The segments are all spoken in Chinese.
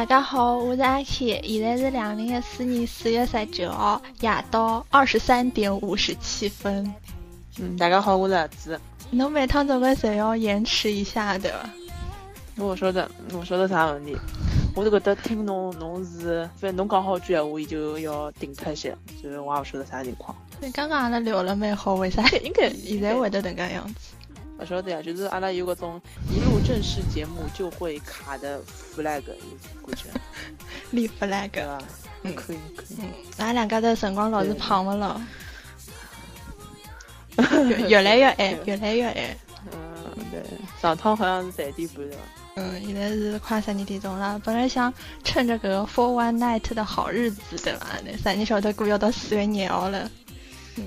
大家好，我是阿 K，现在是两零一四年四月十九号夜到二十三点五十七分。嗯，大家好，我是阿子。侬每趟总归侪要延迟一下的。我晓得，我晓得啥问题。我就觉得听侬侬是，反正侬讲好句闲话，伊就要停脱一些，所以我也勿晓得啥情况。你刚刚阿拉聊了蛮好，为啥应该现在会得迭个样子？勿晓得呀，就是阿拉有搿种一录正式节目就会卡的 flag，感觉 立 flag 对伐？嗯，可以可以。俺两家头辰光老是胖勿了，越越来越矮，越来越矮。嗯，对，上趟好像是十点半对伐？嗯，现在是快十二点钟了。本来想趁着个 Four One Night 的好日子，对吧？那三你晓得过要到四月廿号了。嗯，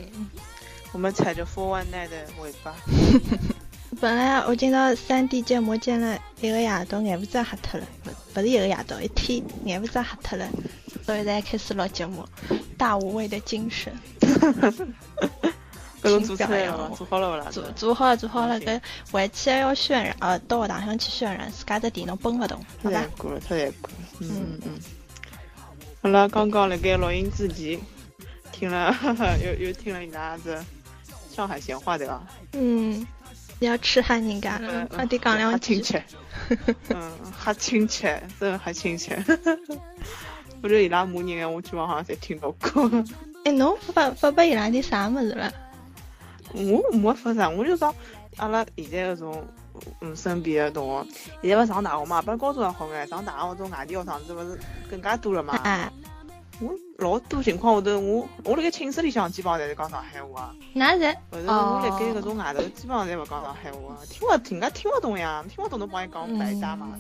我们踩着 Four One Night 的尾巴。本来我今朝三 D 建模建了一个夜到，眼不子瞎脱了。不，不是一个夜到，一天眼不子瞎脱了。所以才开始录节目，大无畏的精神。搿种做出来了做好了勿啦？做做好了，做好了。搿回去还要渲染，呃，到学堂上去渲染，自家的电脑崩勿动，好吧？太过了，太过了。嗯嗯嗯。好了，刚刚辣盖录音之前，听了 又又听了伊拉子上海闲话对伐？嗯。要吃喊人家了，快点讲两句。亲切。嗯，哈亲切，真的哈亲切。我觉得伊拉骂人，我基本好像侪听到过。哎，侬发发拨伊拉点啥么子了？我没发啥，我就讲阿拉现在搿种嗯身边的同学，现在勿上大学嘛，本高中还好眼，上大学搿种外地学生子勿是更加多了嘛。我老多情况下头，我我辣盖寝室里向基本上侪是讲上海话。哪是？勿是我辣盖搿种外头，基本上侪勿讲上海话，听勿听，人家听勿懂呀，听勿懂侬帮伊讲白搭嘛。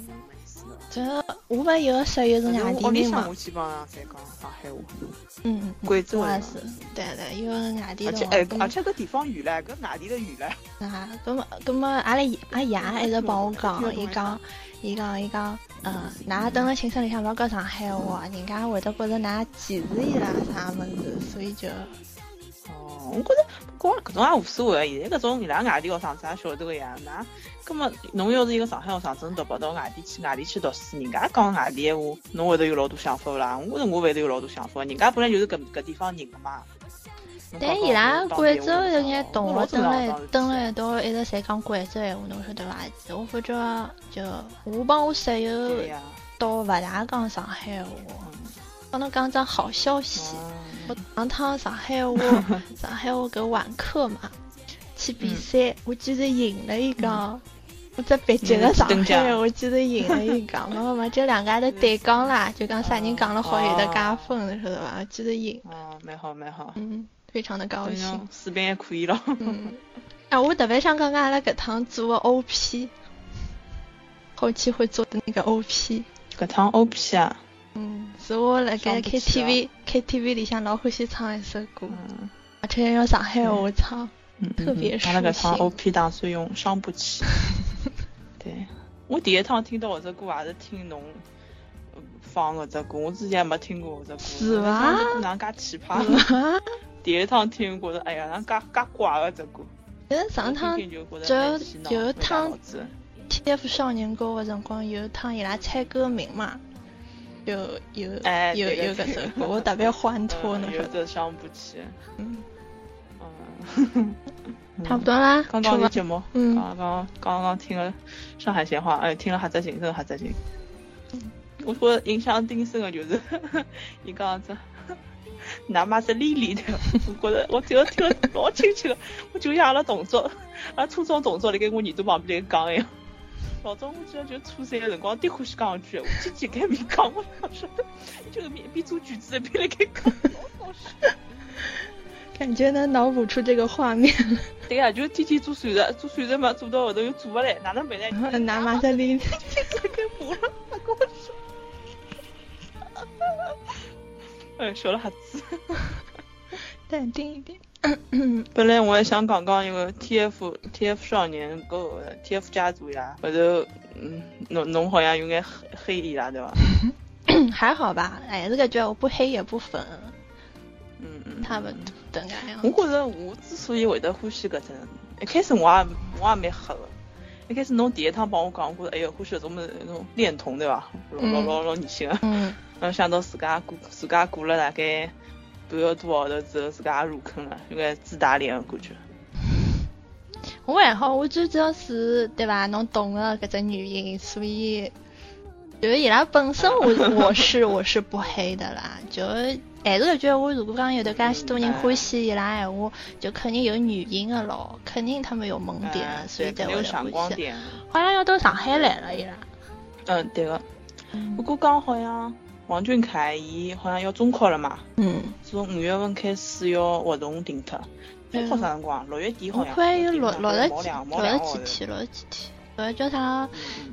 这我们有个室友是外地人嘛。我基本上在讲上海话。嗯，贵州也是。对对，因为外地的。而且哎，而且搿地方远唻，搿外地的远唻。啊，搿么搿么，阿拉阿爷一直帮我讲，伊讲，伊讲，伊讲，嗯，㑚蹲辣寝室里向勿要讲上海话，人家会得觉着㑚歧视伊拉啥物事，所以就。哦，我觉着，讲搿种也无所谓。现在搿种伊拉外地学生子也晓得个呀，那。咁么，侬要是一个上海学生，真读跑到外地去，外地去读书，人家讲外地话，侬会得有老多想法勿啦？我觉着我会得有老多想法，人家本来就是搿搿地方人个嘛。但伊拉贵州有眼同学蹲了蹲了一道，一直侪讲贵州闲话，侬晓得伐？我发觉就我帮我室友倒勿大讲上海话。帮侬讲桩好消息，我上趟上海话上海话搿晚课嘛，去比赛，我居然赢了一个。我在北京的上海，我记得赢了一杠，没没没，就 两家头对讲啦，就讲啥人讲了好有的加分，晓得吧？我记得赢。哦，蛮好蛮好。嗯，非常的高兴。水平还可以了。嗯。哎，我特别想讲讲阿拉搿趟做的 OP，后期会做的那个 OP。搿趟 OP 啊？嗯，是我辣盖 KTV KTV 里向老欢喜唱一首歌，而且用上海话唱，特别是。阿拉搿趟 OP 打算用伤不起。对，我第一趟听到搿只歌也是听侬放搿只歌，我之前没听过搿只歌。是伐？哪介奇葩？第一趟听，觉着哎呀，哪介介怪搿只歌。其实上趟就有一趟 TF 少年歌个辰光，有一趟伊拉猜歌名嘛，有有哎有有搿首歌，我特别欢脱呢。有的伤不起。嗯。嗯。差不多啦，刚刚的节目，嗯，刚刚刚刚听了上海闲话，哎，听了哈泽行，真的哈泽行。我觉印象挺深的就是，伊讲子，哪妈是丽丽的，我觉得我听了听了老亲切的，我就像阿拉同桌，阿拉初中同桌辣盖我耳朵旁边在讲一样。老早我记得就初三的辰光，最欢喜讲一句，我天天开面讲，我讲说，就是面边做卷子一边辣盖讲，老搞笑。感觉能脑补出这个画面。对呀，就天天做算术，做算术嘛，做到后头又做不来，哪能办呢？拿马德琳，天天在给补了，还跟我说。哎，笑了哈子。淡定一点。本来我还想讲讲一个 TF TF 少年个 TF 家族呀，后头嗯，侬侬好像有眼黑黑伊拉对吧？还好吧，哎，这个觉我不黑也不粉。嗯嗯，他们等下样。我觉着我之所以会得欢喜搿只，一开始我也我也蛮黑的，一一开始侬第一趟帮我讲，我觉着哎哟，欢喜搿种么那种恋童对吧？老老老热心个。嗯。然后想到自家过自家过了大概半个多号头之后，自家也入坑了，有眼自打脸个感觉。我还好，我最主要是对伐？侬懂个搿只原因，所以就是伊拉本身我我是我是不黑的啦，就还是搿句话，如果讲有的介许多人欢喜伊拉闲话，就肯定有原因个咯，肯定他们有萌点，所以才会欢喜。好像要到上海来了伊拉。嗯，对个。不过刚好像王俊凯伊好像要中考了嘛。嗯。从五月份开始要活动停脱。中考啥辰光？六月底好像。我看有六六十几六十几天，六十几天。呃，叫啥？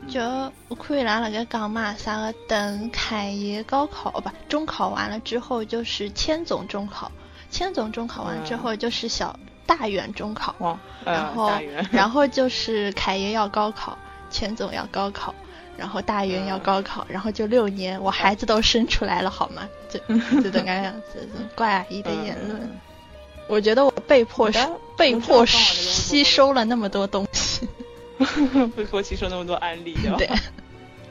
就我看伊拉辣盖讲嘛，啥个等凯爷高考不中考完了之后就是千总中考，千总中考完之后就是小大元中考，然后然后就是凯爷要高考，千总要高考，然后大元要高考，然后就六年，我孩子都生出来了好吗？就就 这个样子，怪阿姨的言论。我觉得我被迫被迫吸收了那么多东西，被迫吸收那么多案例，对吧？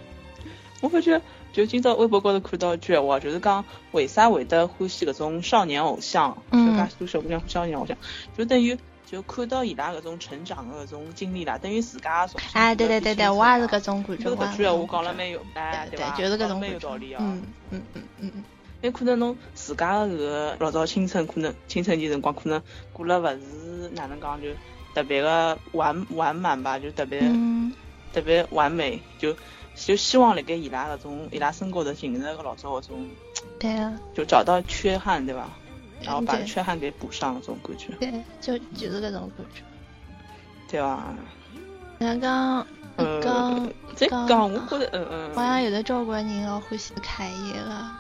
我感觉就今朝微博高头看到一句话，就是讲为啥会得欢喜搿种少年偶像，就介许多小姑娘少年偶像，就等于就看到伊拉搿种成长的搿种经历啦，等于自家从哎，对对对对，我也是搿种感觉。这个句话讲了蛮有，哎，对吧？就是搿种蛮有道理啊。嗯嗯嗯嗯嗯。因为可能侬自家的搿个老早青春，可能青春期辰光可能过了勿是哪能讲，就特别个完完满吧，就特别特别完美，就就希望辣盖伊拉搿种伊拉身高头寻着个老早搿种，对啊，就找到缺憾，对吧？然后把缺憾给补上，这种感觉。对，就就是这种感觉。对吧？刚刚刚这讲，我觉得嗯嗯，好像有的交关人要欢喜开业了。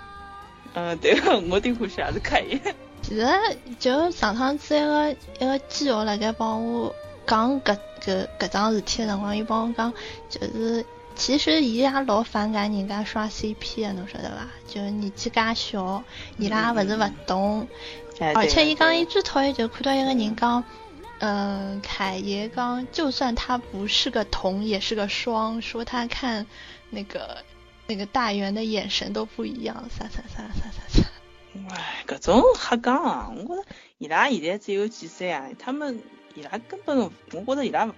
嗯，对，我顶欢喜也是开业。其实就上趟子一个一个基友辣盖帮我讲搿搿搿桩事体的辰光，伊帮我讲，就是其实伊拉老反感人家刷 CP 的，侬晓得伐？就是年纪介小，伊拉勿是勿懂，而且伊讲伊最讨厌就看到一个人讲，嗯，凯爷讲，就算他不是个同，也是个双，说他看那个。那个大圆的眼神都不一样，啥啥啥啥啥啥。哎，搿种瞎讲啊，我觉着伊拉现在只有几岁啊？他们伊拉根本，我觉着伊拉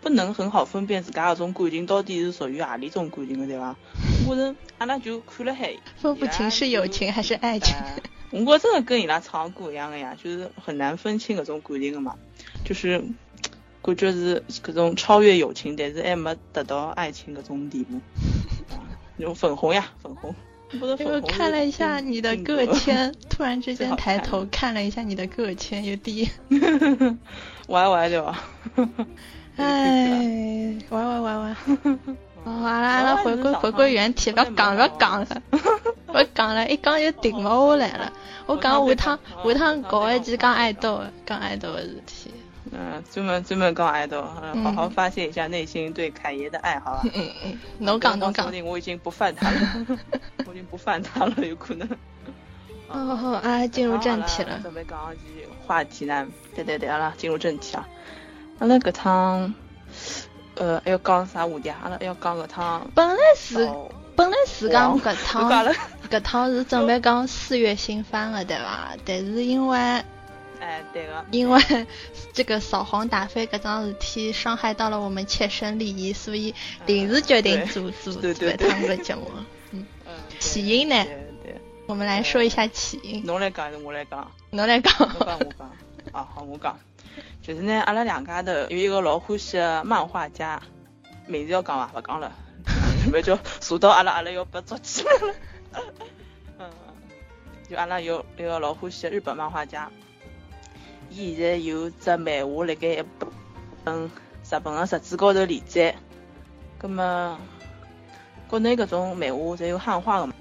不能很好分辨自家搿种感情到底是属于何里种感情的，对伐？我觉着阿拉就看了海，分不清是友情还是爱情。我觉真的跟伊拉唱歌一样的呀，就是很难分清搿种感情的嘛，就是感觉是搿种超越友情，但是还没达到爱情搿种地步。那种粉红呀，粉红。因为看了一下你的个签，突然之间 抬头看了一下你的个签，有滴。歪歪的吧？哎，歪歪歪歪。哦，阿拉阿拉回归回归原题，不要讲不要讲了，我讲了，一讲就停不下来了。我讲下趟下趟搞一集讲爱豆，讲爱豆的事体。嗯，专门专门讲爱豆，好好发泄一下内心对凯爷的爱，好吧？嗯嗯，能讲能讲。说不定我已经不犯他了，我已经不犯他了，有可能。哦好，啊，进入正题了。准备讲一句话题呢？对对对，好了，进入正题啊。阿拉搿趟，呃，要讲啥话题？阿拉要讲搿趟。本来是本来是讲搿趟，搿趟 是准备讲四月新番的，对伐？但是因为。哎，对个，因为这个扫黄打非搿桩事体伤害到了我们切身利益，所以临时决定做做搿趟个节目。嗯，起因呢？对，我们来说一下起因。侬来讲还是我来讲？侬来讲。我讲，我讲。啊，好，我讲。就是呢，阿拉两家头有一个老欢喜的漫画家，名字要讲伐？勿讲了，不然就查到阿拉阿拉要被捉起来了。嗯，就阿拉有一个老欢喜的日本漫画家。伊现在有只漫画辣盖一本日本个杂志高头连载，葛么国内搿种漫画侪有汉化个嘛？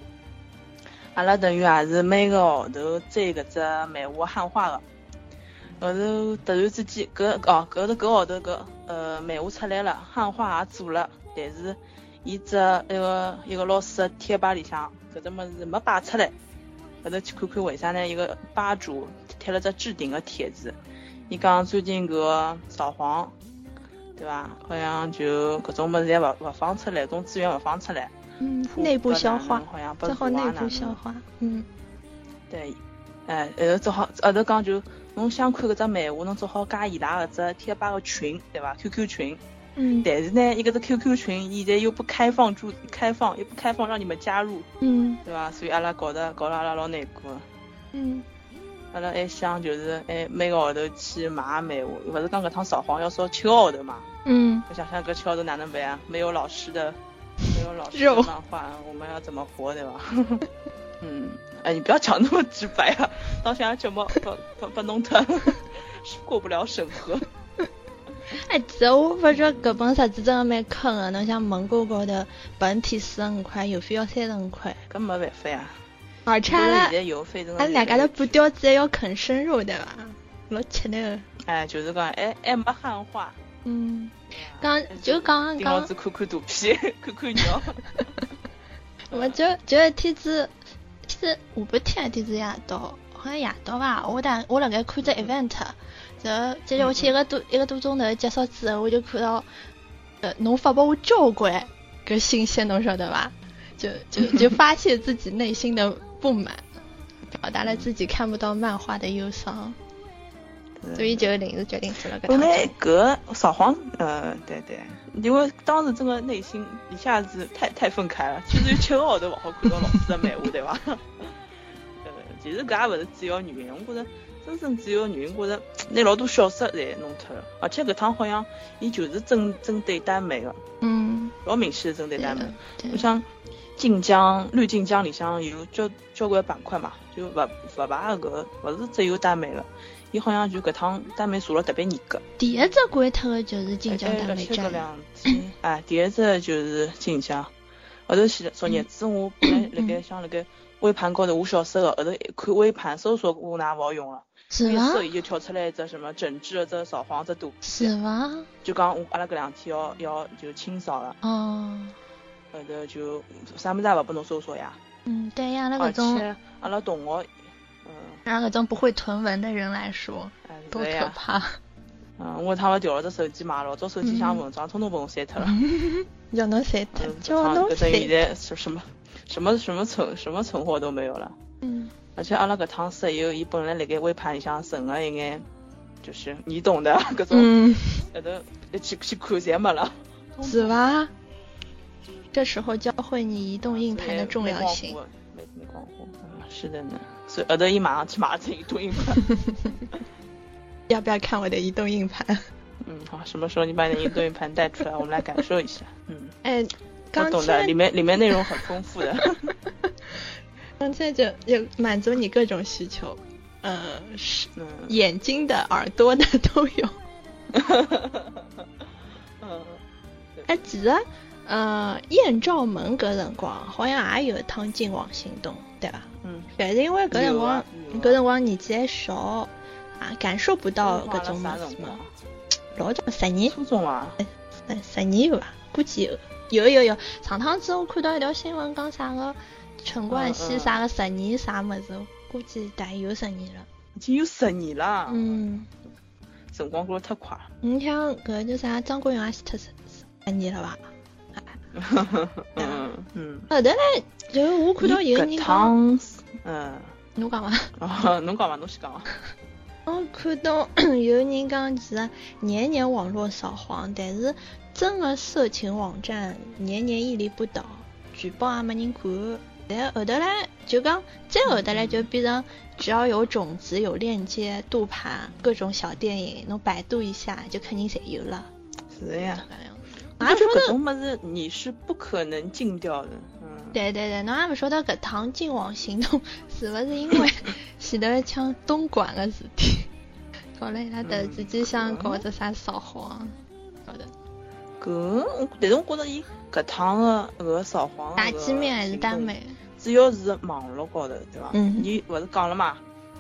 阿拉等于也是每个号头追搿只漫画汉化个。后头突然之间，搿哦搿头搿号头搿呃漫画出来了，汉化也做了，但是伊只一个一个老师个贴吧里向搿只物事没摆出来，后头去看看为啥呢？一个吧主。贴了只置顶的帖子，伊讲最近搿扫黄，对伐？好像就搿种物事侪勿勿放出来，种资源勿放出来。嗯，内部消化，好像只好内部消化。嗯，对，哎，后头只好后头讲就，侬想看搿只漫画，侬只好加伊拉搿只贴吧个群，对伐？QQ 群。嗯。但是呢，伊个只 QQ 群现在又不开放注开放，又不开放让你们加入。嗯。对伐？所以阿拉搞得搞得阿拉老难过。嗯。阿拉还想就是哎每个号头去买漫画，勿是讲搿趟扫黄要扫七个号头嘛？嗯。我想想搿七个号头哪能办啊？没有老师的。没有老师的漫画，我们要怎么活，对吧？嗯，哎，你不要讲那么直白啊，到现在怎么不不不弄他，过不了审核。哎，其实我发觉搿本杂志真的蛮坑的，侬像蒙古高头本体四十五块，邮费要三十五块，搿没办法呀。而且阿拉，俺两家头半吊子还要啃生肉对伐？老吃的。哎，就是讲，哎哎没汉化。嗯。刚就刚刚，子看看图片，看看鸟。我就就一天子，天子下半天天是夜到，好像夜到吧。我大我辣盖看着 event，然后接下去一个多一个多钟头结束之后，我就看到，呃，侬发布我交关个信息，侬晓得吧？就就 就发泄自己内心的不满，表达了自己看不到漫画的忧伤。所以就临时决定做了个。本来搿扫黄，呃，对对，因为当时真的内心一下子太太愤慨了。其实有七个号头勿好看到老师的漫画，对伐？呃，其实搿也勿是主要原因，我觉着真正主要原因，觉着拿老多小说侪弄脱了，而且搿趟好像伊就是针针对耽美个，嗯，老明显的针对耽美。我想晋江绿晋江里向有交交关板块嘛，就勿勿排搿，勿是只有耽美的。伊好像就搿趟单美做了特别严格。第一只关脱的就是晋江耽美站。哎，第一只就是晋江。后头前昨日子我本来辣盖想辣盖微盘高头下手个，后头一看微盘搜索我哪勿好用了。是吗？搜伊就跳出来一只什么整治只扫黄只图是吗？就讲我阿拉搿两天要要就清扫了。哦。后头就啥物事也勿拨侬搜索呀。嗯，对呀，那搿种。而且阿拉同学。让那种不会囤文的人来说，多可怕！嗯，我他妈掉了只手机嘛，老早手机像文章统统被我删脱了，叫侬删脱，叫侬删。现在什什么什么什么存什么存货都没有了。嗯。而且阿拉搿趟室友，伊本来辣盖微盘里向存了一眼，就是你懂的，搿种，后头一去去看侪没了。是吧？这时候教会你移动硬盘的重要性。没没光火，嗯，是的呢。后头伊马上去买只移动硬盘，要不要看我的移动硬盘？嗯，好，什么时候你把你的移动硬盘带出来，我们来感受一下。嗯，哎，我懂的，里面里面内容很丰富的。刚才就就满足你各种需求，呃，是眼睛的、耳朵的都有。嗯，哎，其实，呃，艳照门搿辰光好像也有一趟进网行动，对吧？嗯，但是因为搿辰光，搿辰光年纪还小，啊，感受不到搿种么子嘛。老早十年，初中啊，哎，十年有伐？估计有，有有有。上趟子我看到一条新闻，讲啥个陈冠希啥个十年啥么子，估计大概有十年了。已经有十年了。嗯。辰光过得太快。你像搿叫啥张国荣也是脱十十年了吧？嗯 嗯。后头来就我看到有人讲。嗯，侬讲伐？哦，侬讲伐？侬先讲伐？我看到有人讲，其实年年网络扫黄，但是真的色情网站年年屹立不倒，举报也没人管。但后头来就讲，再后头来就变成只要有种子、有链接、杜盘、各种小电影，侬百度一下就肯定侪有了。是呀。俺说搿种么子你是不可能禁掉的。对对对，侬也不晓得搿趟禁网行动是勿是因为前头一枪东莞个事体，搞了伊拉突然之间想搞只啥扫黄，晓得？搿，但是我觉着伊搿趟个搿个扫黄打击面还是耽美，主要是网络高头，对伐？嗯。你勿是讲了嘛？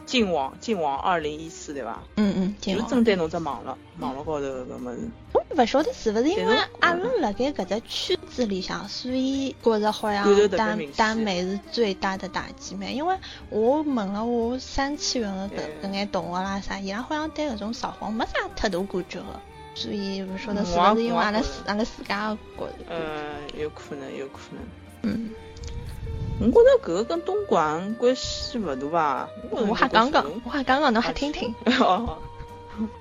禁网，禁网二零一四，对伐？嗯嗯。就针对侬只网络，网络高头搿么子。我勿晓得是勿是因为阿拉辣盖搿只圈子里向，所以觉着好像耽耽美是最大的打击面。因为我问了我三次元的搿搿眼同学啦啥，伊拉好像对搿种扫黄没啥太大感觉个。所以不晓得是不是因为阿拉自阿拉自家觉着。呃，有可能，有可能。嗯。我觉着搿个跟东莞关系勿大吧？我还刚刚，我还刚刚，侬还听听。哦。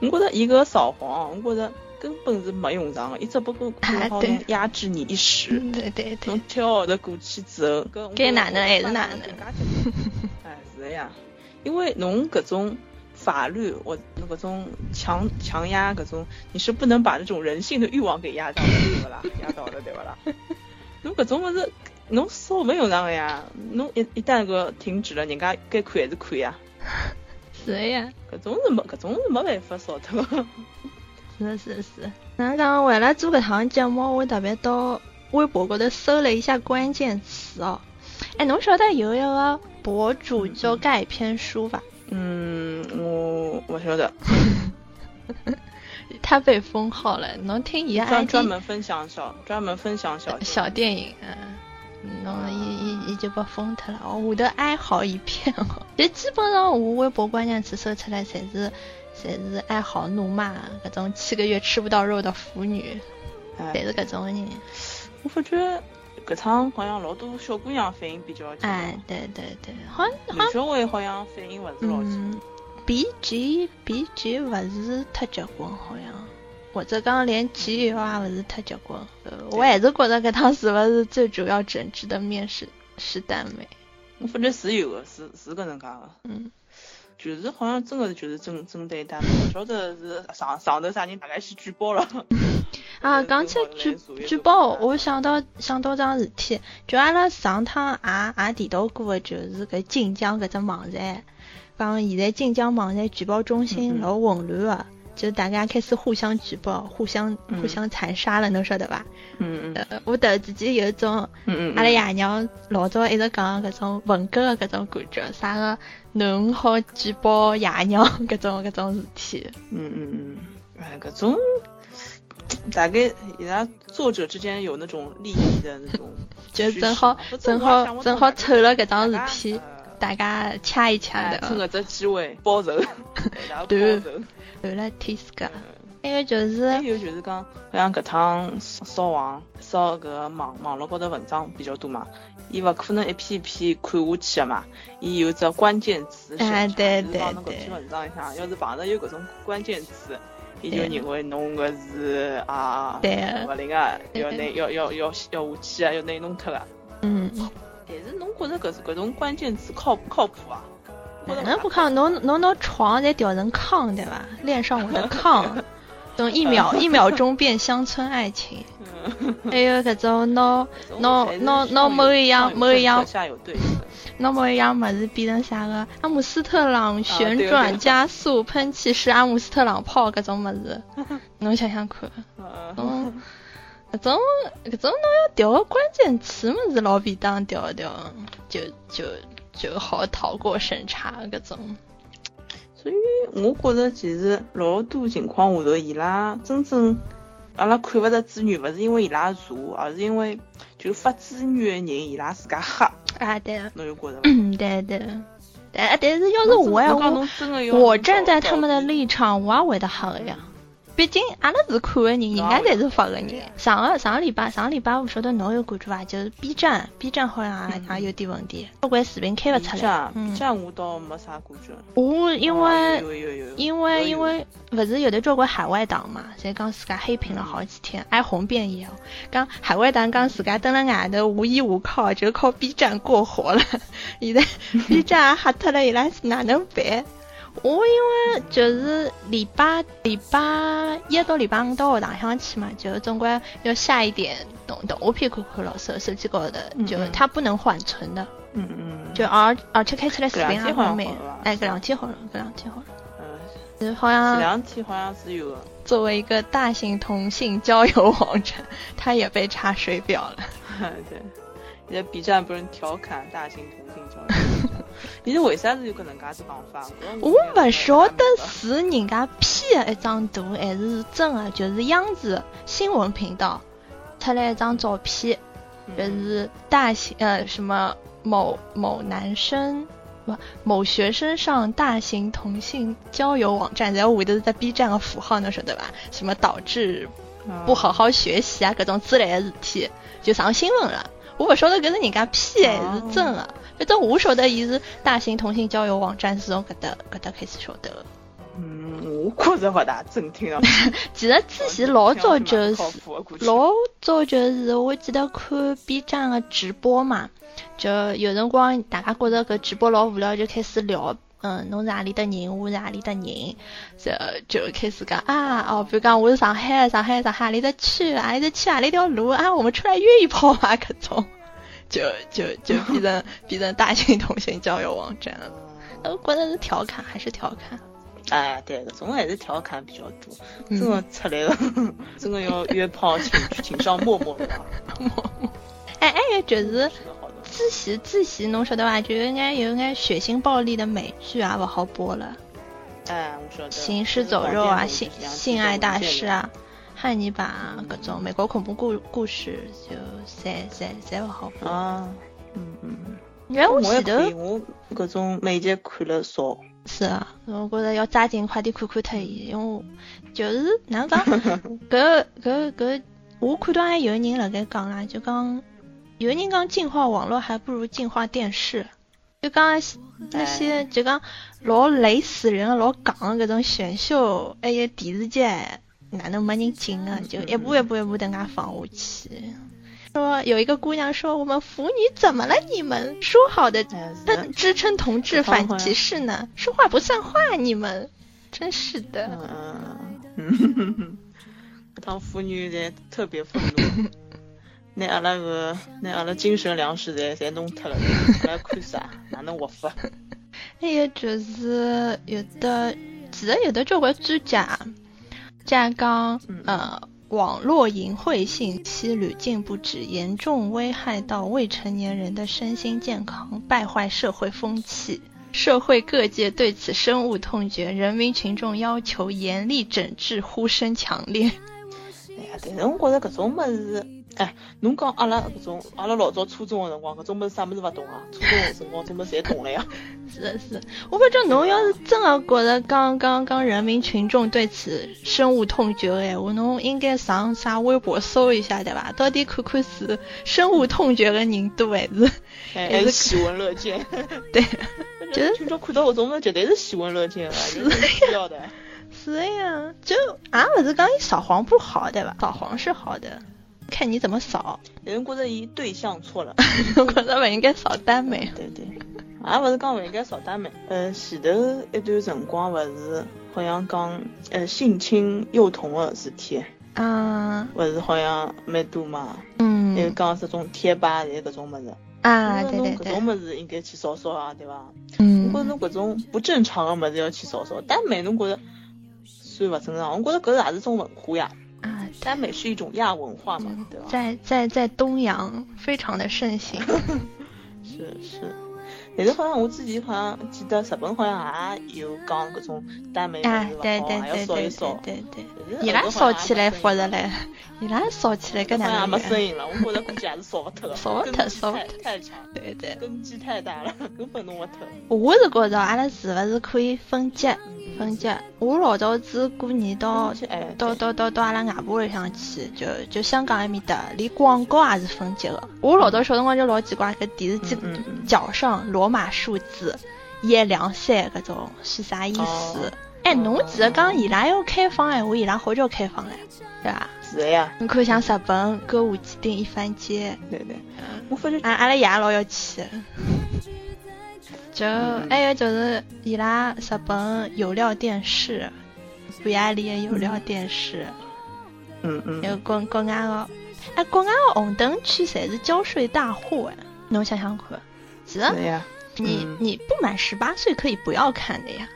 我觉着伊个扫黄，我觉着根本是没用上的，伊只不过好压制你一时。对对对。侬跳号头过去之后，该哪能还是哪能。哎，是的呀。因为侬搿种法律，我侬搿种强强压搿种，你是不能把这种人性的欲望给压倒的，对不啦？压倒了，对不啦？侬搿种物事。侬扫没用上个呀，侬一一旦个停止了，人家该看还是看呀。是呀，搿种是没搿种是没办法扫脱。是是是，那讲为了做搿趟节目，我特别到微博高头搜了一下关键词哦。哎，侬晓得有一个博主叫盖篇书伐？嗯，我我晓得。他被封号了，侬听一下专。专门分享小专门分享小小电影，嗯。侬伊伊伊就被封脱了，我头哀嚎一片哦。就基本上我微博关键词搜出来，侪是侪是哀嚎怒骂，搿种七个月吃不到肉的腐女，侪是搿种人。我发觉搿趟好像老多小姑娘反应比较强。哎，对对对，好像好像小薇好像反应勿是老强。B G B G 勿是太结棍，好像。或者讲连机油也勿是太结棍，我还是觉着搿趟是勿是最主要整治的面试是耽美。我反正是有个，是是搿能介个。嗯。就是好像真的就是针针对耽美，勿晓得是上上头啥人大概去举报了。啊，讲起举举报，我想到想到桩事体，就阿拉上趟也也提到过的，就是搿晋江搿只网站，讲现在晋江网站举报中心老混乱的。就大家开始互相举报，互相互相残杀了，侬晓得伐？嗯嗯。呃，我突然之间有一种，嗯嗯，阿拉爷娘老早一直讲搿种文革的搿种感觉，啥个侬好举报爷娘搿种搿种事体。嗯嗯嗯。哎，搿种大概伊拉作者之间有那种利益的那种，就正好正好正好凑了搿桩事体，大家掐一掐的。趁搿只机会报仇，对。有了提示个，还有就是，还有就是讲，好像搿趟扫网扫搿网网络高头文章比较多嘛，伊勿可能一篇一篇看下去个嘛，伊有只关键词哎，对对对。搿篇文章里向，要是碰着有搿种关键词，伊就认为侬搿是啊，勿灵个，要拿要要要要下去啊，要拿弄脱个。嗯。但是侬觉着搿搿种关键词靠不靠谱啊？能不靠？侬侬拿床再调成炕对吧？恋上我的 炕，等一秒一秒钟变乡村爱情。还有搿种拿拿拿拿某一样某一样，拿某一样物事变成啥个？阿姆斯特朗旋转加速喷气式阿姆斯特朗炮搿种物事，侬 想想看。嗯，搿种搿种侬要调个关键词物事老便当调调，就就。就好逃过审查搿种，所以我觉着其实老多情况下头，伊拉真正阿拉看勿着资源，勿是因为伊拉傻，而是因为就发资源的人伊拉自家黑。啊对。侬有觉着伐？嗯对对。但但是要是我呀，我我站在他们的立场，我也会得黑的呀。毕竟阿拉是看的人，人家才是发的人。上个上个礼拜，上个礼拜我晓得侬有感觉伐？就是 B 站，B 站好像也也有点问题，交关视频开勿出来。B 站我倒没啥感觉。我因为因为因为勿是有的交关海外党嘛，侪讲自家黑屏了好几天，哀鸿遍野。讲海外党讲自家蹲辣外头无依无靠，就靠 B 站过活了。现在 B 站也吓脱了，伊拉是哪能办？我因为就是礼拜礼拜一到礼拜五到学堂上去嘛，就总归要下一点动动画片看看咯，手手机高头就它不能缓存的。嗯嗯。就而而且开起来视频也很美。哎，这两天好了，这两天好了。嗯。好像。这两天好像是有。作为一个大型同性交友网站，它也被查水表了。对。现在 B 站不是调侃大型同性交友。你是为啥是有搿能介子讲法？我勿晓得是人家 P 的一张图，还是真的，就是央视新闻频道出来一张照片，就是大型呃什么某某男生不，某学生上大型同性交友网站，然后会都是在 B 站的符号，侬晓得吧？什么导致不好好学习啊，各种之类的事体，就上新闻了。我勿晓得搿是人家骗还是真的，反正我晓得伊是大型同性交友网站是从搿搭搿搭开始晓得。嗯，我觉着勿大真，听了。其实之前老早就是老早就是，我记得看 B 站个直播嘛，就有辰光大家觉着搿直播老无聊，就开始聊，嗯，侬是哪里的人，我是哪里的人，这就开始讲啊，哦，比如讲我是上海，上海上海哪里？的区，哪里？的区哪里？条路啊，我们出来约一炮啊，搿种，就就就变成 变成大型同性交友网站了。我觉得是调侃还是调侃？哎，对，搿种还是调侃比较多，真的出来了，真 的要约炮，请请上陌陌了。陌陌，哎哎，就是之前之前侬晓得伐？就有眼有眼血腥暴力的美剧啊，勿好播了。哎，我晓得。行尸走肉啊，性性爱大师啊，汉尼拔啊，各种美国恐怖故故事，就侪侪侪勿好播。啊，嗯嗯。原来我记得我搿种美剧看了少。是啊，我觉着要抓紧快点看看脱伊，因为就是哪能讲，搿搿搿，我看到还有人辣盖讲啦，就讲有人讲进化网络还不如进化电视，就讲那些就讲老累死人、老港搿种选秀，还有电视剧，哪能没人进啊？就一步一步一步等介放下去。说有一个姑娘说：“我们腐女怎么了？你们说好的支撑同志反歧视呢？说话不算话，你们真是的。”嗯嗯，这趟腐女的特别愤怒，拿阿拉个拿阿拉精神粮食侪侪弄脱了，来看啥？哪能活法？还有就是有的，其实有的交关专家，加讲呃。网络淫秽信息屡禁不止，严重危害到未成年人的身心健康，败坏社会风气。社会各界对此深恶痛绝，人民群众要求严厉整治，呼声强烈。哎呀，但是我觉着搿种物事。哎，侬讲阿拉搿种，阿拉老早初中个辰光，搿种物事啥物事勿懂啊？初中个辰光，种物事侪懂了呀。是是，我反正侬要是真个觉着刚刚刚人民群众对此深恶痛绝个闲话，侬应该上啥微博搜一下，对伐？到底看看是深恶痛绝个人多还是 还是喜闻乐见？对，就是群众看到搿种物事绝对是喜闻乐见个，是需要的。是呀，就俺勿是讲伊扫黄不好，对伐？扫黄是好的。看你怎么扫，有人觉得伊对象错了，我觉着勿应该扫耽美。对对，也勿是讲勿应该扫耽美。呃，前头一段辰光勿是好像讲呃性侵幼童的事体，啊，勿是好像蛮多嘛。嗯。还有讲这种贴吧侪搿种物事。啊，对对对。搿种物事应该去扫扫啊，对伐？嗯。我觉着侬搿种不正常的物事要去扫扫，耽美侬觉着算勿正常？我觉着搿个也是种文化呀。耽美是一种亚文化嘛，对吧？在在在东洋非常的盛行。是 是，但是好像我之前好像记得日本好像也有讲搿种耽美啊，对对对对对对对，伊拉烧起来复杂嘞，伊拉烧起来更难。也没声音了，我觉着估计还是烧勿 脱。烧勿脱，烧勿脱，太强。对对，根基太大了，根本弄勿脱。我是觉着阿拉是勿是可以分级？分级，我老早子过年到到到到到阿拉外婆里向去，就就香港埃面搭，连广告也是分级的。我老早小辰光就老奇怪，搿电视机角上罗马数字一两三搿种是啥意思？哎，侬记得讲伊拉要开放哎，我伊拉好久开放了，对吧？是的呀。你看像日本歌舞伎町一番街，对对，我发觉俺阿拉爷老要去。就还有就是伊拉日本有料电视，不亚里的有料电视，嗯嗯，有国国外的，哎，国外的红灯区侪是交税大户哎，侬想想看，是。的呀，你你不满十八岁可以不要看的呀，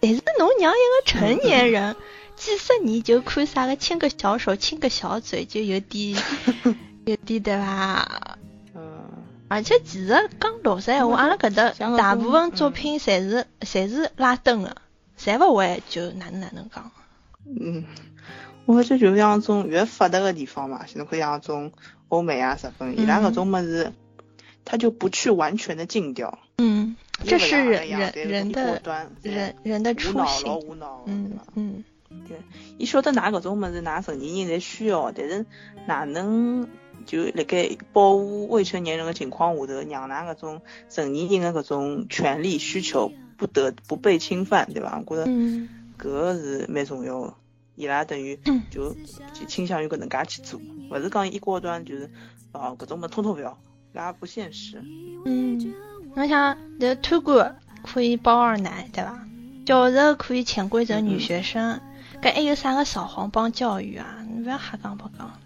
但是侬让一个成年人几十年就看啥个牵个小手亲个小嘴，就有点 有点对吧？而且其实讲老实闲话，阿拉搿搭大部分作品侪是侪是拉登的，侪勿会就哪能哪能讲。嗯，我发觉就像种越发达个地方嘛，像侬看像种欧美啊、日本，伊拉搿种物事他就不去完全的禁掉。嗯，这是人人人的人人的初心。无脑，嗯嗯。对，伊晓得㑚搿种物事，㑚成年人侪需要，但是哪能就辣盖保护未成年人的情况下头，让㑚搿种成年人的搿种权利需求不得不被侵犯，对伐？我觉着搿个是蛮重要的。伊拉等于就就倾向于搿能介去做，勿是讲一锅端就是哦搿种物通通勿要，搿也不现实。嗯，侬想这贪官可以包二奶，对伐？教授可以潜规则女学生。搿还有啥个扫黄帮教育啊？你不要瞎讲不讲，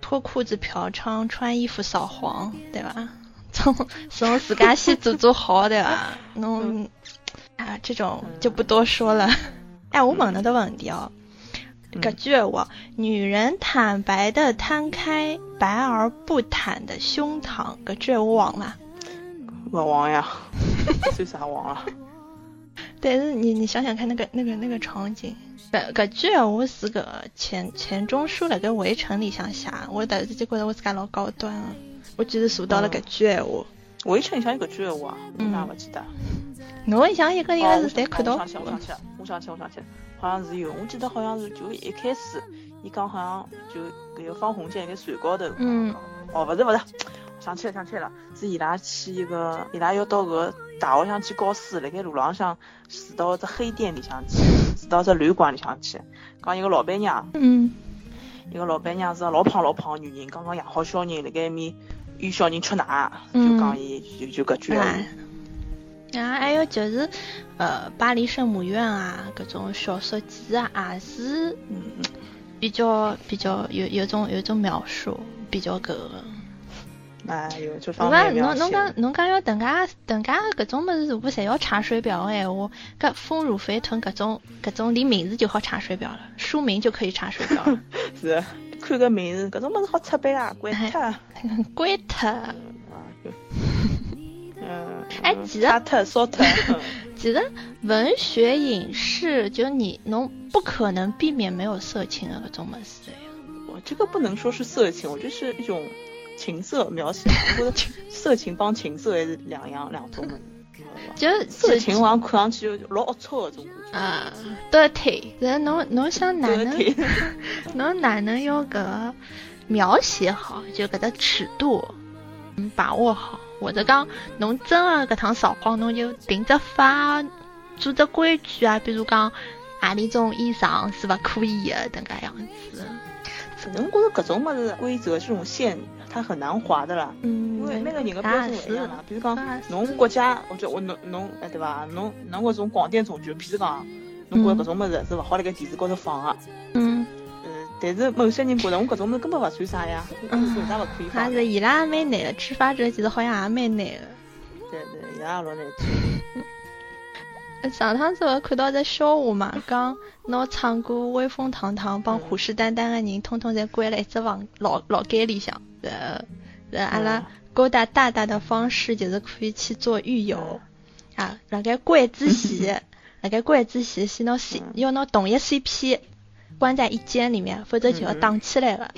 脱裤子嫖娼，穿衣服扫黄，对吧？从从自家先做做好，对吧？侬啊，这种就不多说了。哎，我问了个问题哦，搿句话，女人坦白的摊开白而不坦的胸膛，搿句我忘了。勿忘呀，算啥忘啊？但是你你想想看，那个那个那个场景。搿搿句话是个钱钱钟书辣盖围城里向写，我突然间觉得我自家老高端了，我居然查到了搿句闲话。围城里向有搿句闲话，我哪勿记得。侬里向一个一个是侪看到。我想起，我想起，我想起，我想起，好像是有，我记得好像是就一开始，伊讲好像就搿个方鸿渐辣盖船高头。嗯。哦，勿是勿是，想起来想起来了，是伊拉去一个，伊拉要到个。大学想去教书，辣盖路浪向住到只黑店里向去，住到只旅馆里向去。讲一个老板娘，嗯，一个老板娘是老胖老胖个女人，刚刚养好小人，辣盖面有小人吃奶，就讲伊就就搿句话。啊，还有就是，呃，巴黎圣母院啊，搿种小说其实，也是，嗯，比较比较有有种有种描述，比较搿个。哎呦，就方便侬侬讲侬讲要等家等家搿种物事，如果侪要查水表个闲话，搿丰乳肥臀搿种搿种连名字就好查水表了，书名就可以查水表了。是，看个名字，搿种物事好出版啊，关脱，关脱。嗯，哎，其实。其实文学影视就你侬不可能避免没有色情的搿种物事呀。我这个不能说是色情，我就是一种。情色描写，我觉得 色情帮情色还是两样两种的。就色情好像看上去就老龌龊的种感觉。啊，dirty。然侬侬想哪能？侬哪能用搿描写好？就搿个尺度，嗯，把握好。或者讲，侬真个搿趟扫光，侬就定只法，做只规矩啊。比如讲，何里种衣裳是勿可以的，等介样子。反正我觉着搿种物事规则这种线。它很难划的啦，嗯，因为每个人的标准不一样啦。比如讲，侬国家，我觉我侬侬哎对伐？侬侬搿种广电总局，譬如讲，侬觉着搿种物事是勿好辣盖电视高头放个，嗯，呃，但是某些人觉得我搿种物事根本勿算啥呀，为啥勿可以放？还是伊拉也蛮难的，执法者其实好像也蛮难的。对对，伊拉也老难 上趟子我看到只笑话嘛，讲拿唱歌威风堂堂帮虎视眈眈的人，统统侪关了一只房牢牢监里向。呃，呃，阿拉勾搭大大的方式就是可以去做狱友啊，辣盖关之前，辣盖关之前先拿 C 要拿同一 CP 关在一间里面，否则就要打起来了。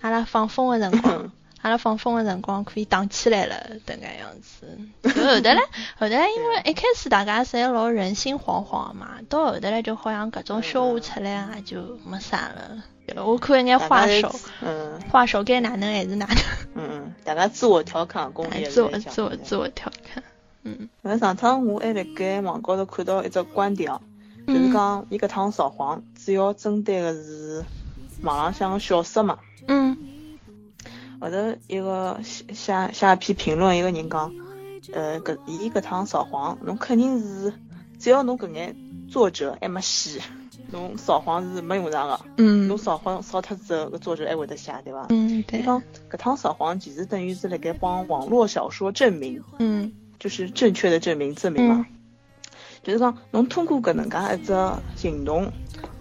阿拉放风的辰光，阿拉放风的辰光可以打起来了，等个样子。后头嘞，后头嘞，因为一开始大家侪老人心惶惶嘛，到后头嘞就好像各种笑话出来啊，就没啥了。我看一眼画手，嗯，画手该哪能还是哪能，嗯，大家自我调侃，公平自我自我自我调侃，嗯。那上趟我还辣盖网高头看到一只观点，就是讲伊搿趟扫黄主要针对的是网浪向小说嘛，嗯。后头一个写写一篇评论，一个人讲，呃，搿伊搿趟扫黄，侬肯定是只要侬搿眼作者还没死。侬扫黄是没用场个，嗯，侬扫黄扫脱之后，搿作者还会得写，对伐？嗯，对。讲搿趟扫黄其实等于是辣盖帮网络小说证明，嗯，就是正确的证明证明嘛。就是讲侬通过搿能介一只行动，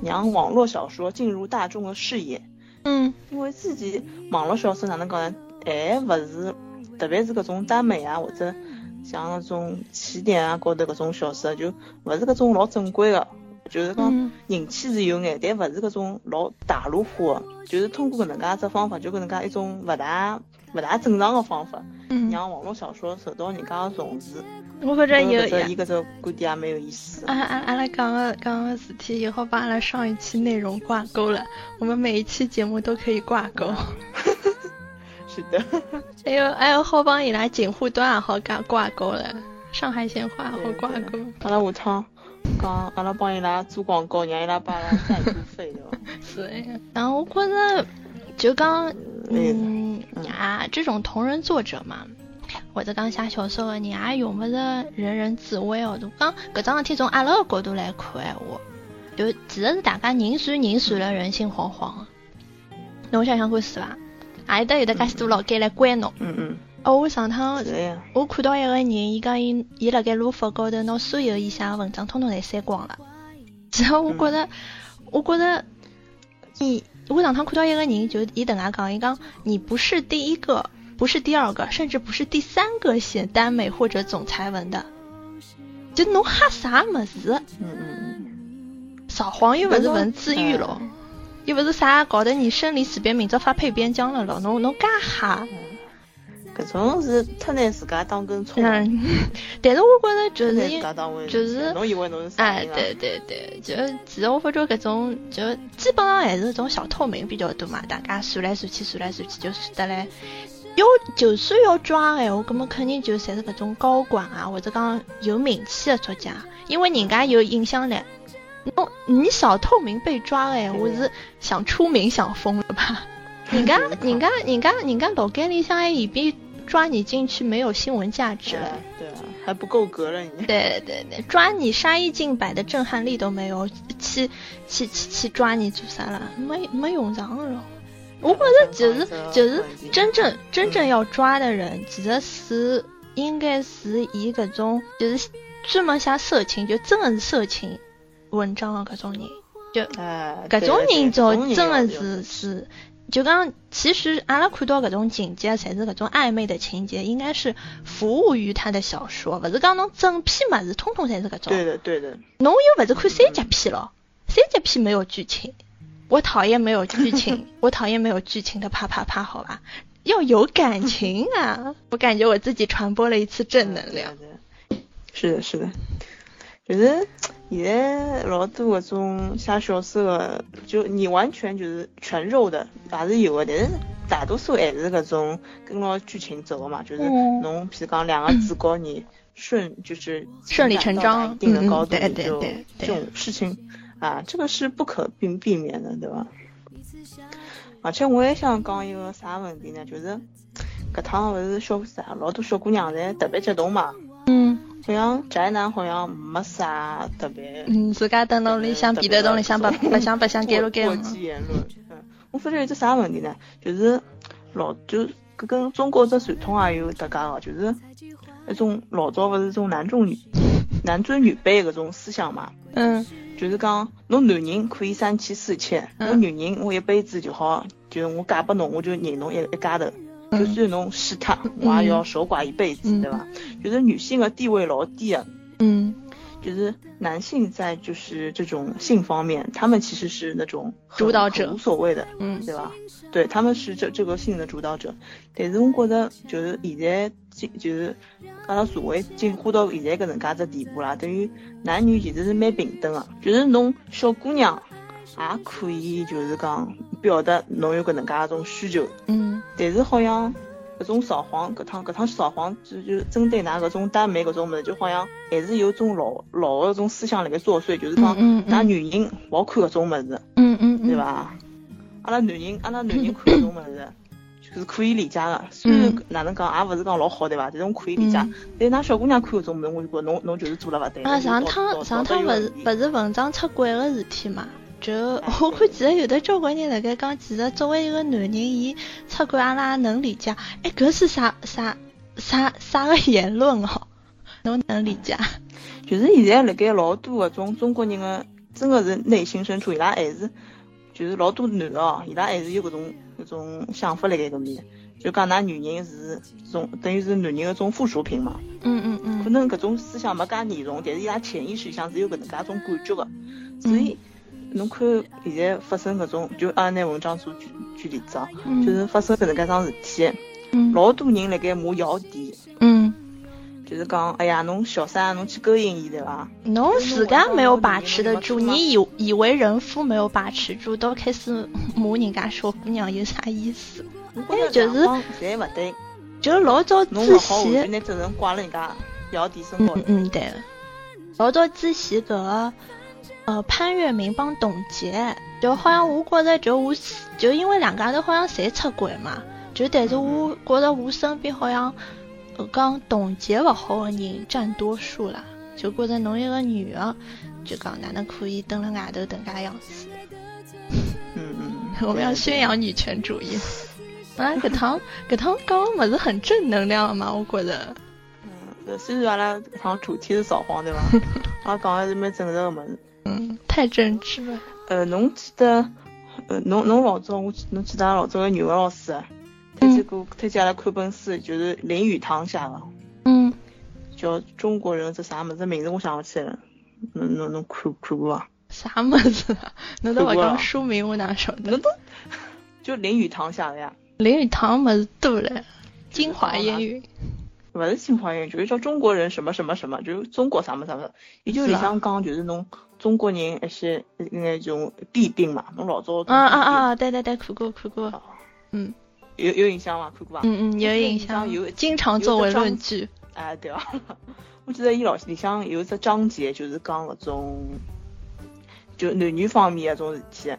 让网络小说进入大众的视野，嗯，因为自己网络小说哪能讲呢？还勿是，特别是搿种耽美啊，或者像那种起点啊高头搿种小说，就勿是搿种老正规的。就是讲人气是有眼，但勿是搿种老大陆化的，就是通过搿能介只方法，就搿能介一种勿大勿大正常的方法，让网络小说受到人家的重视。我觉着有，伊搿只观点也蛮有意思。啊啊，阿拉讲个讲个事体，以后把阿拉上一期内容挂钩了，我们每一期节目都可以挂钩。是的。还有还有，好帮伊拉锦湖端也好挂挂钩了，上海闲话好挂钩。阿拉下趟讲，阿拉帮伊拉做广告，让伊拉把阿拉赞助费对伐？是。然后我觉着，就讲，嗯啊，这种同人作者嘛。或者讲写小说的人也用不着人人自危哦。就讲搿桩事体从阿拉个角度来看闲话，就其实是大家人传人传了，人心惶惶。侬想想看是伐？阿里搭有得介许多老干来关侬。嗯嗯。哦，我上趟我看到一个人，伊讲伊伊辣盖路佛高头拿所有伊写个文章统统侪删光了。其实我觉着，我觉着，你我上趟看到一个人，就伊等下讲，伊讲你不是第一个。不是第二个，甚至不是第三个写耽美或者总裁文的，就侬哈啥么子？嗯嗯嗯。扫黄又不是文字狱咯，又不是啥搞得你生离死别、明朝发配边疆了咯，侬侬干哈？搿种是太拿自家当根葱。嗯，但是我觉得就是，就是，侬以为侬是啥哎，对对对，就其实我发觉搿种就基本上还是种小透明比较多嘛，大家算来算去，算来算去，就算得来。要就算要抓哎，我根本肯定就侪是搿种高管啊，或者讲有名气的作家，因为人家有影响力。侬你小透明被抓哎，我是想出名想疯了吧？人家人家人家人家老干里向还已比抓你进去没有新闻价值了，对啊，还不够格了你。对对对，抓你杀一儆百的震撼力都没有，去去去去抓你做啥了？没没用上了。我觉得就是就是真正真正要抓的人，其实是应该是以搿种就是专门写色情，就真的是色情文章的搿种人，就搿种人就真的是是，就讲其实阿拉看到搿种情节，才是搿种暧昧的情节，应该是服务于他的小说，勿是讲侬整篇物事通通侪是搿种。对的对的。侬又勿是看三级片咯，三级片没有剧情。我讨厌没有剧情，我讨厌没有剧情的啪啪啪，好吧，要有感情啊！我感觉我自己传播了一次正能量。是的，是的，就是现在老多搿种写小说的，就你完全就是全肉的，也是有的，但是大多数还是搿种跟牢剧情走的嘛，就是侬譬如讲两个主角你顺就是顺理成章，一定的高度就这种事情。啊，这个是不可避避免的，对吧？而且我也想讲一个啥问题呢？就是搿趟勿是小啥老多小姑娘侪特别激动嘛？嗯。好像宅男好像没啥特别。嗯，自家蹲屋里向壁头洞里向白白相白相盖了盖过激言论。嗯。我发觉有只啥问题呢？就是老就搿跟中国这传统也有搭界哦，就是那种老早勿是种男尊女男尊女卑搿种思想嘛？嗯。就是讲，侬男人可以三妻四妾，侬女人我一辈子就好，就是我嫁拨侬，我就认侬一一家头，就算侬死脱，我也要守寡一辈子，对吧？就是女性的地位老低的，嗯，就是男性在就是这种性方面，他们其实是那种主导者，无所谓的，嗯，对吧？对，他们是这这个性的主导者，但是我觉得就是现在进就是。阿拉社会进化到现在搿能介只地步啦，等于男女其实是蛮平等的，就是侬小姑娘也可以就是讲表达侬有搿能介一种需求，嗯，但是好像搿种扫黄搿趟搿趟扫黄就就针对㑚搿种耽美搿种物事，就好像还是有种老老的种思想辣盖作祟，就是讲㑚女人勿好看搿种物事，嗯嗯，对伐？阿拉男人阿拉男人看搿种物事。就是可以理解的，虽然哪能讲也勿是讲老好，对伐？但是我可以理解。但㑚小姑娘看搿种物事，我就觉侬侬就是做了勿对。啊，上趟上趟勿是勿是文章出轨个事体嘛？就我看其实有的交关人辣盖讲，其实作为一个男人，伊出轨阿拉能理解。哎，搿是啥啥啥啥个言论哦？侬 能理解？就是现在辣盖老多搿种中国人的，真的是内心深处伊拉还是，就是老多男的哦，伊拉还是有搿种。搿种想法辣盖搿面，就讲㑚女人是种等于是男人的种附属品嘛。嗯嗯嗯。可能搿种思想没介严重，但是伊拉潜意识里向是有搿能介种感觉个。所以侬看现在发生搿种，就阿拉拿文章做举举例子啊，就是发生搿能介桩事体，老多人辣盖骂姚笛。嗯。就是讲，哎呀，侬小三，侬去勾引伊对伐？侬自家没有把持得住，你以以为人夫没有把持住，都开始骂人家小姑娘有啥意思？哎，就是，侪勿对，就是老早之前，拿责任挂了人家姚笛身高。嗯嗯对，老早之前搿个呃潘粤明帮董洁，就好像我觉着就我就因为两家头好像侪出轨嘛，就但是我觉着我身边好像。讲董洁勿好的人占多数啦，就觉着侬一个女的，就讲哪能可以蹲辣外头等介样子？嗯嗯，我们要宣扬女权主义。啊，搿趟搿趟讲物事很正能量嘛，我觉着。嗯，虽然阿拉搿趟主题是扫黄对伐？阿拉讲还是蛮正直个物事。嗯，太正直了。呃，侬记得，呃，侬侬老早我侬记得老早个语文老师？推荐过，推荐阿拉看本书，就是林语堂写的，嗯，叫中国人这啥么子名字我想不起来了，侬侬侬看看过伐？啥么子？侬都勿讲书名我哪晓得？侬都就林语堂写的呀？林语堂么子多嘞？精华言语，勿是精华言语，就是叫中国人什么什么什么，就是中国啥么啥么，伊就里向讲就是侬中国人一些那种弊病嘛，侬老早啊啊啊，对对对，看过看过，嗯。有有印象吗？看过吧？嗯嗯，有印象，有经常作为论据。哎，对啊，我记得伊老里向有一只章节，就是讲搿种，就男女方面搿种事体，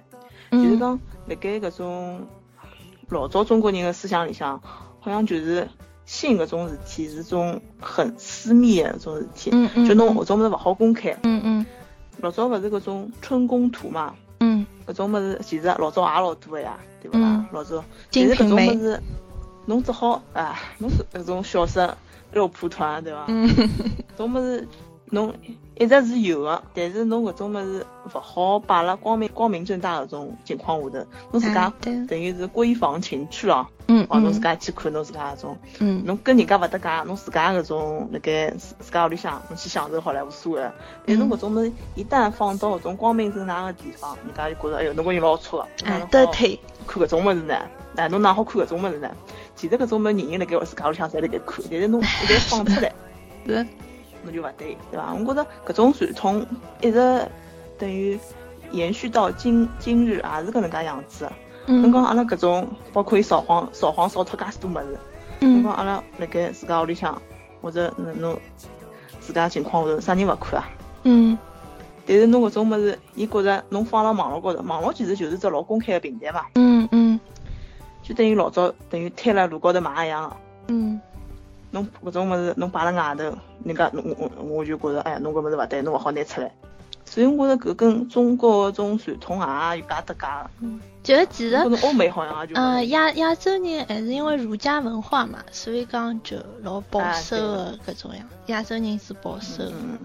就是讲辣盖搿种老早中国人的思想里向，好像就是性搿种事体是种很私密的搿种事体，就侬搿种物事勿好公开。嗯嗯，老早勿是搿种春宫图嘛？嗯，搿种物事其实老早也老多个呀。对勿啦，老早，但是搿种物事，侬只好啊，侬是搿种小说肉蒲团，对伐？嗯，搿种物事侬一直是有的，但是侬搿种物事勿好摆辣光明光明正大搿种情况下头，侬自家等于是闺房情趣了。嗯哦，侬自家去看侬自家搿种，嗯，侬跟人家勿搭界，侬自家搿种辣盖自自家屋里向，侬去享受好唻，无所谓。但侬搿种物事一旦放到搿种光明正大个地方，人家就觉着哎哟，侬个人老错个。哎，得体。看搿种物事呢，哎，侬哪好看搿种物事呢？其实搿种物事人人辣盖自家屋里向侪辣盖看，但是侬一旦放出来，是，侬就勿对，对伐？我觉着搿种传统一直等于延续到今今日也是搿能介样子。侬讲阿拉搿种包括伊扫黄扫黄扫脱介许多物事，侬讲阿拉辣盖自家屋里向或者侬侬自家情况下头，啥人勿看啊？嗯。但是侬搿种物事，伊觉着侬放辣网络高头，网络其实就是只老公开个平台嘛。嗯嗯。就等于老早等于摊辣路高头卖一样个。嗯。侬搿种物事，侬摆辣外头，人家侬我我就觉着，哎呀，侬搿物事勿对，侬勿好拿出来。所以我觉着搿跟中国个种传统也有介搭界个。嗯。就其实。欧美好像也就。嗯，亚亚洲人还是因为儒家文化嘛，所以讲就老保守个搿种样。亚洲人是保守。嗯。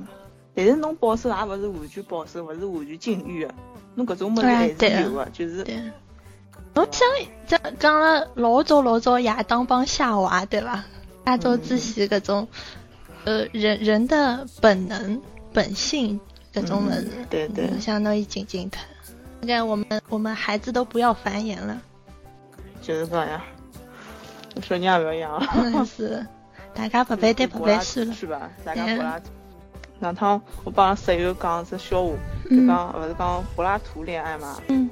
但是侬保守也勿是完全保守，勿是完全禁欲个，侬搿种物事还是有个，就是。侬想讲讲了老早老早亚当帮夏娃对伐？亚洲之前搿种，呃，人人的本能本性搿种物事，对对，相当于静静疼。你看我们我们孩子都不要繁衍了。就是这样。说你也不要养。是，大家不配对不配算了。是吧？大家不拉。那趟我帮室友讲只笑话，就讲勿是讲柏拉图恋爱嘛？嗯。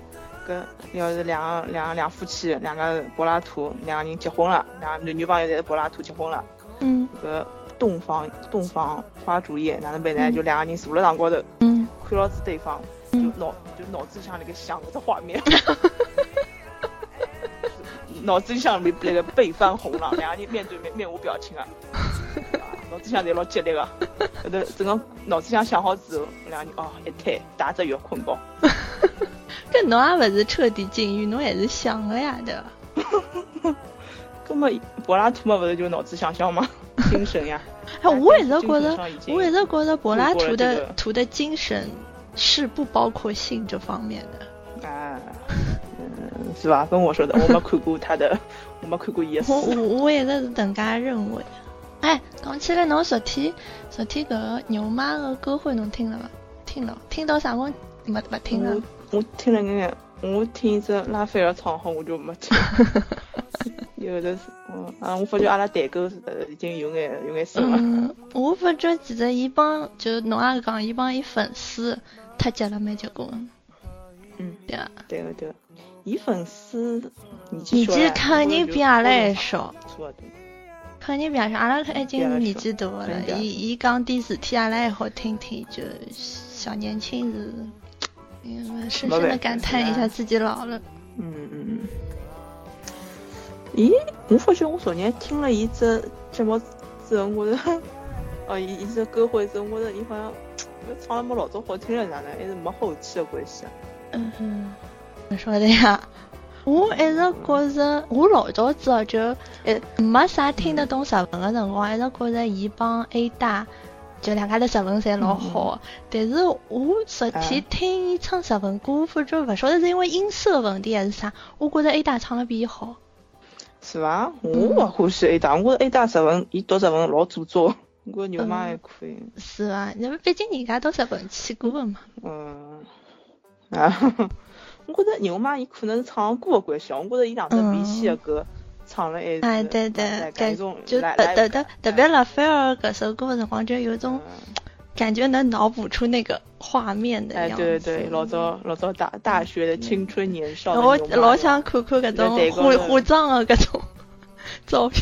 搿要是两个两个两夫妻，两个柏拉图，两个人结婚了，两男女朋友侪是柏拉图结婚了。嗯。搿洞房洞房花烛夜哪能办呢？就两个人坐辣床高头，嗯，看牢子对方，就脑就脑子里向辣盖想搿只画面。脑子里向那个背翻红了，两个人面对面面无表情啊。脑子想侪老激烈个，后头整个脑子想想好之后，两个人哦一推打只药困觉。搿侬也勿是彻底禁欲，侬还是想个呀，对伐？搿么柏拉图嘛，勿是就脑子想想吗？精神呀。哎，我一直觉着，我一直觉着柏拉图的图的精神是不包括性这方面的。啊，嗯，是吧？跟我说的，我没看过他的，我没看过伊的书。我我一直是等介认为。哎，讲起来，侬昨天昨天搿个牛妈的歌会侬听了伐？听了，听到啥辰没没听了？我我听了眼眼，我听一只拉斐尔唱好，我就没听。有的是，嗯啊，我发觉阿拉代沟是已经有眼有眼深了。嗯，我发觉其实伊帮就侬也讲，伊帮伊粉丝太结了蛮结棍。嗯，对啊，对个对个，伊粉丝年纪肯定比阿拉还少。差不多。肯定比阿拉阿拉已经年纪大了，伊伊讲点事体阿拉还好听听，就小年轻是，嗯，深深的感叹一下自己老了。嗯嗯嗯。咦，我发觉我昨天听了一只节目之后，我着，哦，一一只歌会之后，我着伊好像唱的没老早好听了，哪能还是没后期的关系啊？嗯哼，你说的呀？我一直觉着，我老早子哦，就呃没啥听得懂日文的辰光，一直觉着伊帮 A 大就两家头日文侪老好。但是我实体听伊唱日文歌，发觉勿晓得是因为音色问题还是啥，我觉着 A 大唱的比伊好。是伐？我勿欢喜 A 大，我觉着 A 大日文，伊读日文老做作。我觉着牛妈还可以。是伐？因为毕竟人家到日文去过的嘛。嗯。啊。我觉着牛妈伊可能是唱歌的关系，我觉着伊两只 V 系的歌唱了哎对对，感就特特特特别拉斐尔搿首歌的辰光，就有种感觉能脑补出那个画面的样子。哎对对对，老早老早大大学的青春年少。我老想看看搿种化化妆的搿种 照片。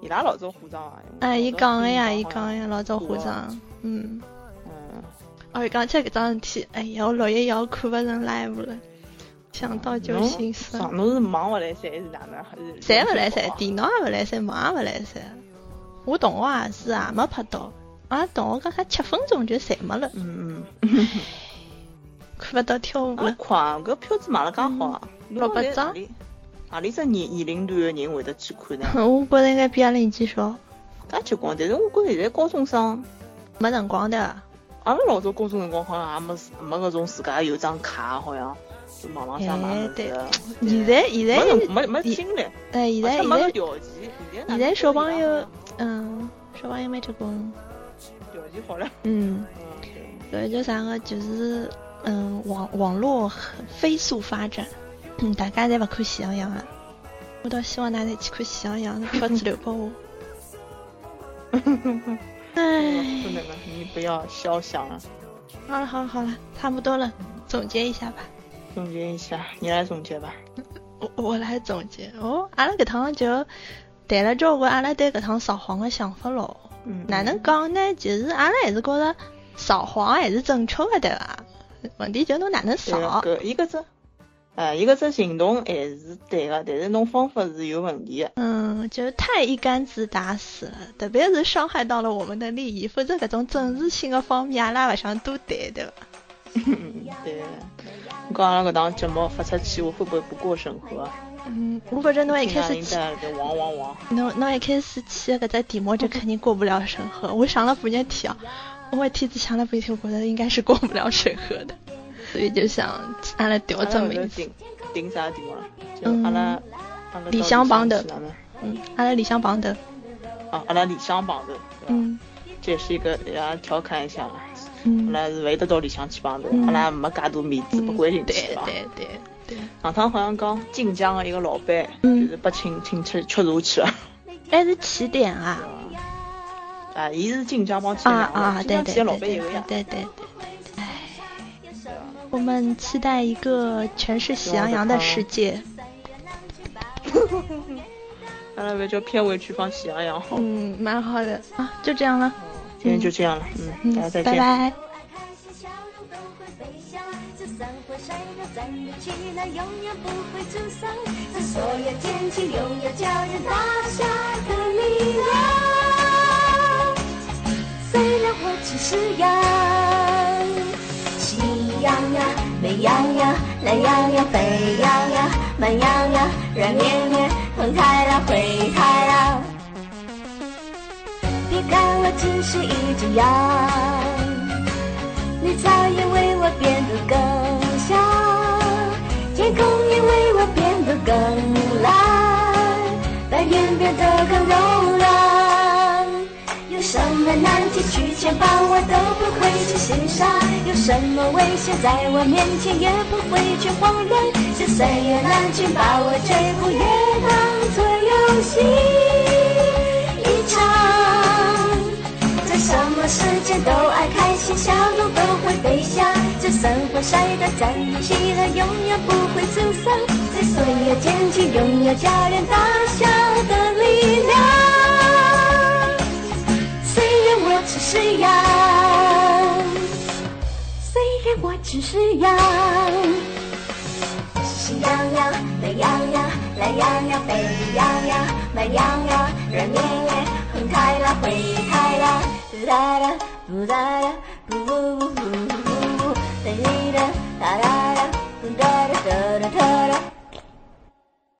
伊拉老早化妆啊？哎，伊讲的呀，伊讲的呀，老早化妆，嗯。嗯。哦，讲起搿桩事体，哎呀，我六一要看勿成 live 了。想到就心酸。侬是忙勿来塞还是哪能？还是？侪勿来塞，电脑也勿来塞，忙也勿来塞。我同学也是啊，没拍到。啊，同学刚才七分钟就侪没了。嗯嗯。看勿到跳舞了。快，搿票子买了介好啊！六百张。何里只年年龄段的人会得去看呢？我觉着应该比阿拉年纪小。介结棍，但是我觉着现在高中生没辰光的。阿拉老早高中辰光好像也没没搿种自家有张卡，好像。网浪向买的，现在现在没没没精力，哎，现在现在现在小朋友，嗯，小朋友没结棍，条件好了，嗯，搿叫啥个？就是嗯，网网络飞速发展，嗯，大家侪勿看喜羊羊了，我倒希望大家去看喜羊羊，票子留拨我。哎，不能了，你不要肖想了。好了好了好了，差不多了，总结一下吧。总结一下，你来总结吧。我我来总结哦，阿拉搿趟就谈了交关阿拉对搿趟扫黄的想法咯。嗯。哪能讲呢？其实阿拉还是觉着扫黄还是正确的，对伐？问题就侬哪能扫？搿一个只，呃，一个只行动还是对的，但是侬方法是有问题的。嗯，就太一竿子打死了，特别是伤害到了我们的利益，否则搿种政治性的方面阿拉勿想多谈，对伐？对。我讲阿拉搿档节目发出去，我会不会不过审核？嗯，我反正侬一开始去，汪！侬侬一开始去搿只题目就肯定过不了审核。我想了半日天啊，我天子想了半天，我觉得应该是过不了审核的，所以就想阿拉调整么一定定啥题目了？就阿拉理想榜的，嗯，阿拉理想榜的。啊，阿拉理想榜的。嗯，这也是一个要调侃一下嘛。阿拉是会得到里向去帮的，阿拉没介多面子，不关心去吧？对对对对。上趟好像讲晋江的一个老板，就是被请请吃吃茶去了。还 是起点啊？啊，伊是晋江帮起点啊，对对对老板一个呀。对对对对。唉，我们期待一个全是喜羊羊的世界。阿拉不叫片尾曲放喜羊羊好。嗯，蛮好的啊，就这样了。今天就这样了，嗯，大家再见。拜拜。虽然我只是羊，喜羊羊、美羊羊、懒羊羊、沸羊羊、慢羊羊、软绵绵、红太狼、灰太狼。看我只是一只羊，绿草也为我变得更香，天空也为我变得更蓝，白云变得更柔软，有什么难题去牵绊我都不会去心伤，有什么危险在我面前也不会去慌乱。就算有难群把我追捕，也当作游戏时间都爱开心，笑容都会飞翔。就算会晒得站起来，永远不会沮丧。在所有间距，拥有家人大笑的力量。虽然我只是羊，虽然我只是羊。喜羊羊、乐羊羊、懒羊羊、沸羊羊、慢羊羊、软绵绵、红太狼、灰太狼，da da da da boo boo boo boo boo da da da da da da da da da da